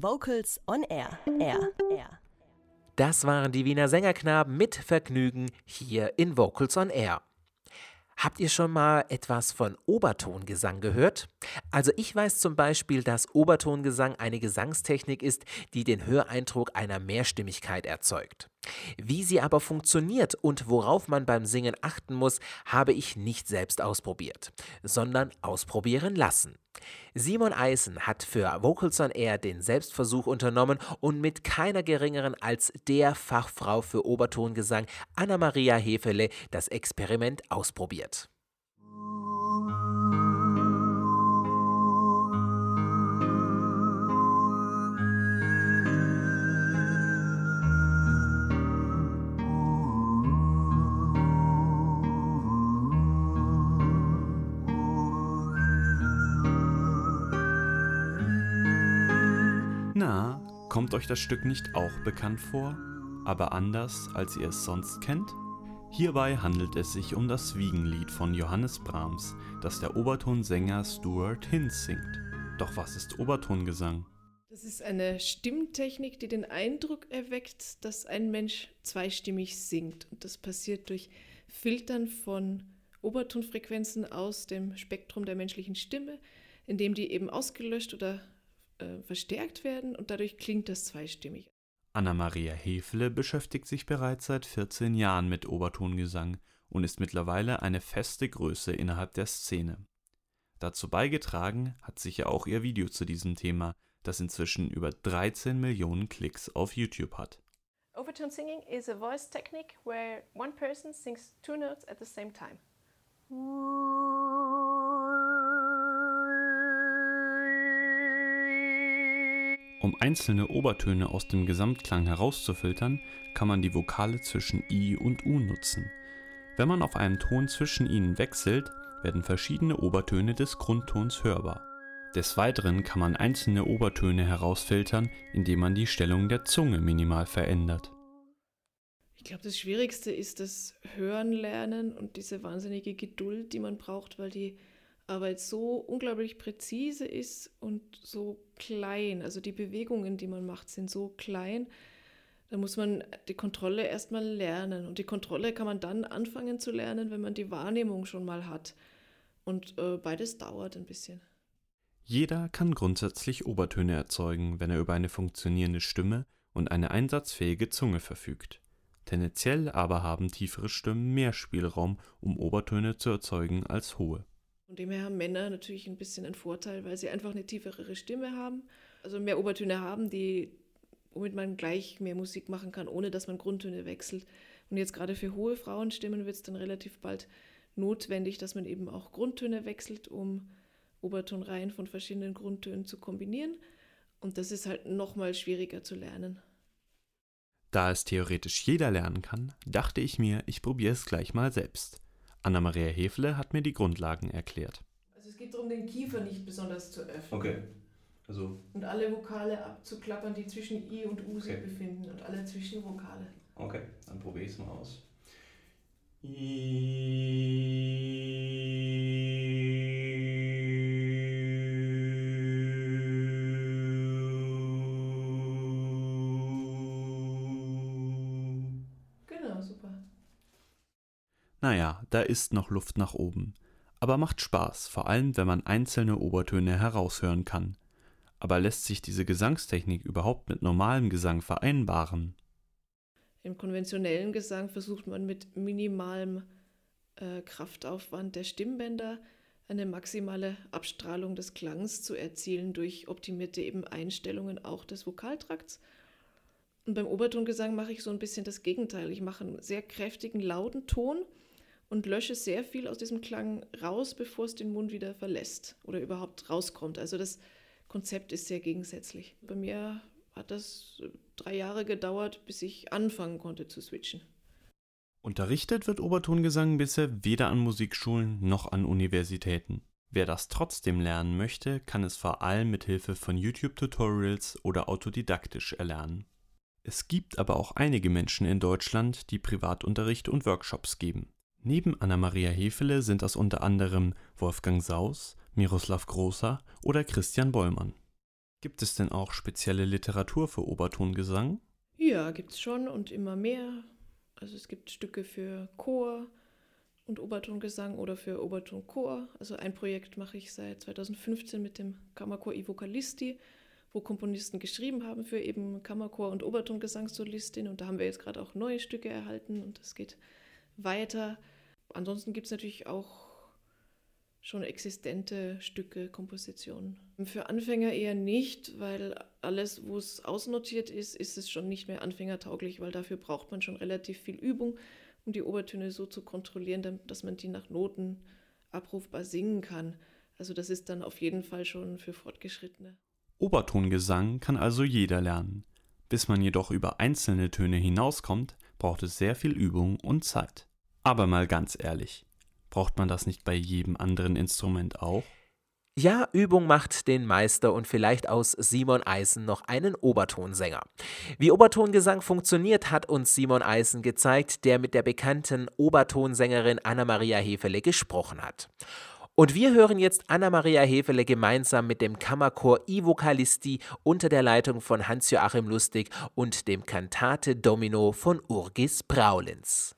Vocals on Air. Air. Air. Das waren die Wiener Sängerknaben mit Vergnügen hier in Vocals on Air. Habt ihr schon mal etwas von Obertongesang gehört? Also ich weiß zum Beispiel, dass Obertongesang eine Gesangstechnik ist, die den Höreindruck einer Mehrstimmigkeit erzeugt. Wie sie aber funktioniert und worauf man beim Singen achten muss, habe ich nicht selbst ausprobiert, sondern ausprobieren lassen. Simon Eisen hat für Vocals on Air den Selbstversuch unternommen und mit keiner geringeren als der Fachfrau für Obertongesang Anna-Maria Hefele das Experiment ausprobiert. Na, kommt euch das Stück nicht auch bekannt vor, aber anders, als ihr es sonst kennt? Hierbei handelt es sich um das Wiegenlied von Johannes Brahms, das der Obertonsänger Stuart Hinz singt. Doch was ist Obertongesang? Das ist eine Stimmtechnik, die den Eindruck erweckt, dass ein Mensch zweistimmig singt. Und das passiert durch Filtern von Obertonfrequenzen aus dem Spektrum der menschlichen Stimme, indem die eben ausgelöscht oder äh, verstärkt werden und dadurch klingt das zweistimmig. Anna-Maria Hefele beschäftigt sich bereits seit 14 Jahren mit Obertongesang und ist mittlerweile eine feste Größe innerhalb der Szene. Dazu beigetragen hat sicher auch ihr Video zu diesem Thema, das inzwischen über 13 Millionen Klicks auf YouTube hat. Overtone singing is a voice technique where one person sings two notes at the same time. Um einzelne Obertöne aus dem Gesamtklang herauszufiltern, kann man die Vokale zwischen I und U nutzen. Wenn man auf einem Ton zwischen ihnen wechselt, werden verschiedene Obertöne des Grundtons hörbar. Des Weiteren kann man einzelne Obertöne herausfiltern, indem man die Stellung der Zunge minimal verändert. Ich glaube, das Schwierigste ist das Hören lernen und diese wahnsinnige Geduld, die man braucht, weil die Arbeit so unglaublich präzise ist und so klein. Also die Bewegungen, die man macht, sind so klein. Da muss man die Kontrolle erstmal lernen. Und die Kontrolle kann man dann anfangen zu lernen, wenn man die Wahrnehmung schon mal hat. Und äh, beides dauert ein bisschen. Jeder kann grundsätzlich Obertöne erzeugen, wenn er über eine funktionierende Stimme und eine einsatzfähige Zunge verfügt. Tendenziell aber haben tiefere Stimmen mehr Spielraum, um Obertöne zu erzeugen, als hohe. Dem her haben Männer natürlich ein bisschen einen Vorteil, weil sie einfach eine tiefere Stimme haben, also mehr Obertöne haben, die, womit man gleich mehr Musik machen kann, ohne dass man Grundtöne wechselt. Und jetzt gerade für hohe Frauenstimmen wird es dann relativ bald notwendig, dass man eben auch Grundtöne wechselt, um Obertonreihen von verschiedenen Grundtönen zu kombinieren. Und das ist halt nochmal schwieriger zu lernen. Da es theoretisch jeder lernen kann, dachte ich mir, ich probiere es gleich mal selbst. Anna-Maria Hefle hat mir die Grundlagen erklärt. Also es geht darum, den Kiefer nicht besonders zu öffnen. Okay. Also. Und alle Vokale abzuklappern, die zwischen I und U sich okay. befinden und alle Zwischenvokale. Okay, dann probiere ich es mal aus. I Naja, da ist noch Luft nach oben. Aber macht Spaß, vor allem wenn man einzelne Obertöne heraushören kann. Aber lässt sich diese Gesangstechnik überhaupt mit normalem Gesang vereinbaren? Im konventionellen Gesang versucht man mit minimalem äh, Kraftaufwand der Stimmbänder eine maximale Abstrahlung des Klangs zu erzielen durch optimierte eben Einstellungen auch des Vokaltrakts. Und beim Obertongesang mache ich so ein bisschen das Gegenteil. Ich mache einen sehr kräftigen, lauten Ton und lösche sehr viel aus diesem Klang raus, bevor es den Mund wieder verlässt oder überhaupt rauskommt. Also das Konzept ist sehr gegensätzlich. Bei mir hat das drei Jahre gedauert, bis ich anfangen konnte zu switchen. Unterrichtet wird Obertongesang bisher weder an Musikschulen noch an Universitäten. Wer das trotzdem lernen möchte, kann es vor allem mit Hilfe von YouTube-Tutorials oder autodidaktisch erlernen. Es gibt aber auch einige Menschen in Deutschland, die Privatunterricht und Workshops geben. Neben Anna-Maria Hefele sind das unter anderem Wolfgang Saus, Miroslav Großer oder Christian Bollmann. Gibt es denn auch spezielle Literatur für Obertongesang? Ja, gibt es schon und immer mehr. Also es gibt Stücke für Chor und Obertongesang oder für Obertonchor. Also ein Projekt mache ich seit 2015 mit dem Kammerchor I Vocalisti, wo Komponisten geschrieben haben für eben Kammerchor und Obertongesangssolistin. Und da haben wir jetzt gerade auch neue Stücke erhalten und es geht weiter. Ansonsten gibt es natürlich auch schon existente Stücke, Kompositionen. Für Anfänger eher nicht, weil alles, wo es ausnotiert ist, ist es schon nicht mehr anfängertauglich, weil dafür braucht man schon relativ viel Übung, um die Obertöne so zu kontrollieren, dass man die nach Noten abrufbar singen kann. Also das ist dann auf jeden Fall schon für Fortgeschrittene. Obertongesang kann also jeder lernen. Bis man jedoch über einzelne Töne hinauskommt, braucht es sehr viel Übung und Zeit. Aber mal ganz ehrlich, Braucht man das nicht bei jedem anderen Instrument auch? Ja, Übung macht den Meister und vielleicht aus Simon Eisen noch einen Obertonsänger. Wie Obertongesang funktioniert, hat uns Simon Eisen gezeigt, der mit der bekannten Obertonsängerin Anna-Maria Hefele gesprochen hat. Und wir hören jetzt Anna-Maria Hefele gemeinsam mit dem Kammerchor I Vocalisti unter der Leitung von Hans-Joachim Lustig und dem Kantate Domino von Urgis Braulins.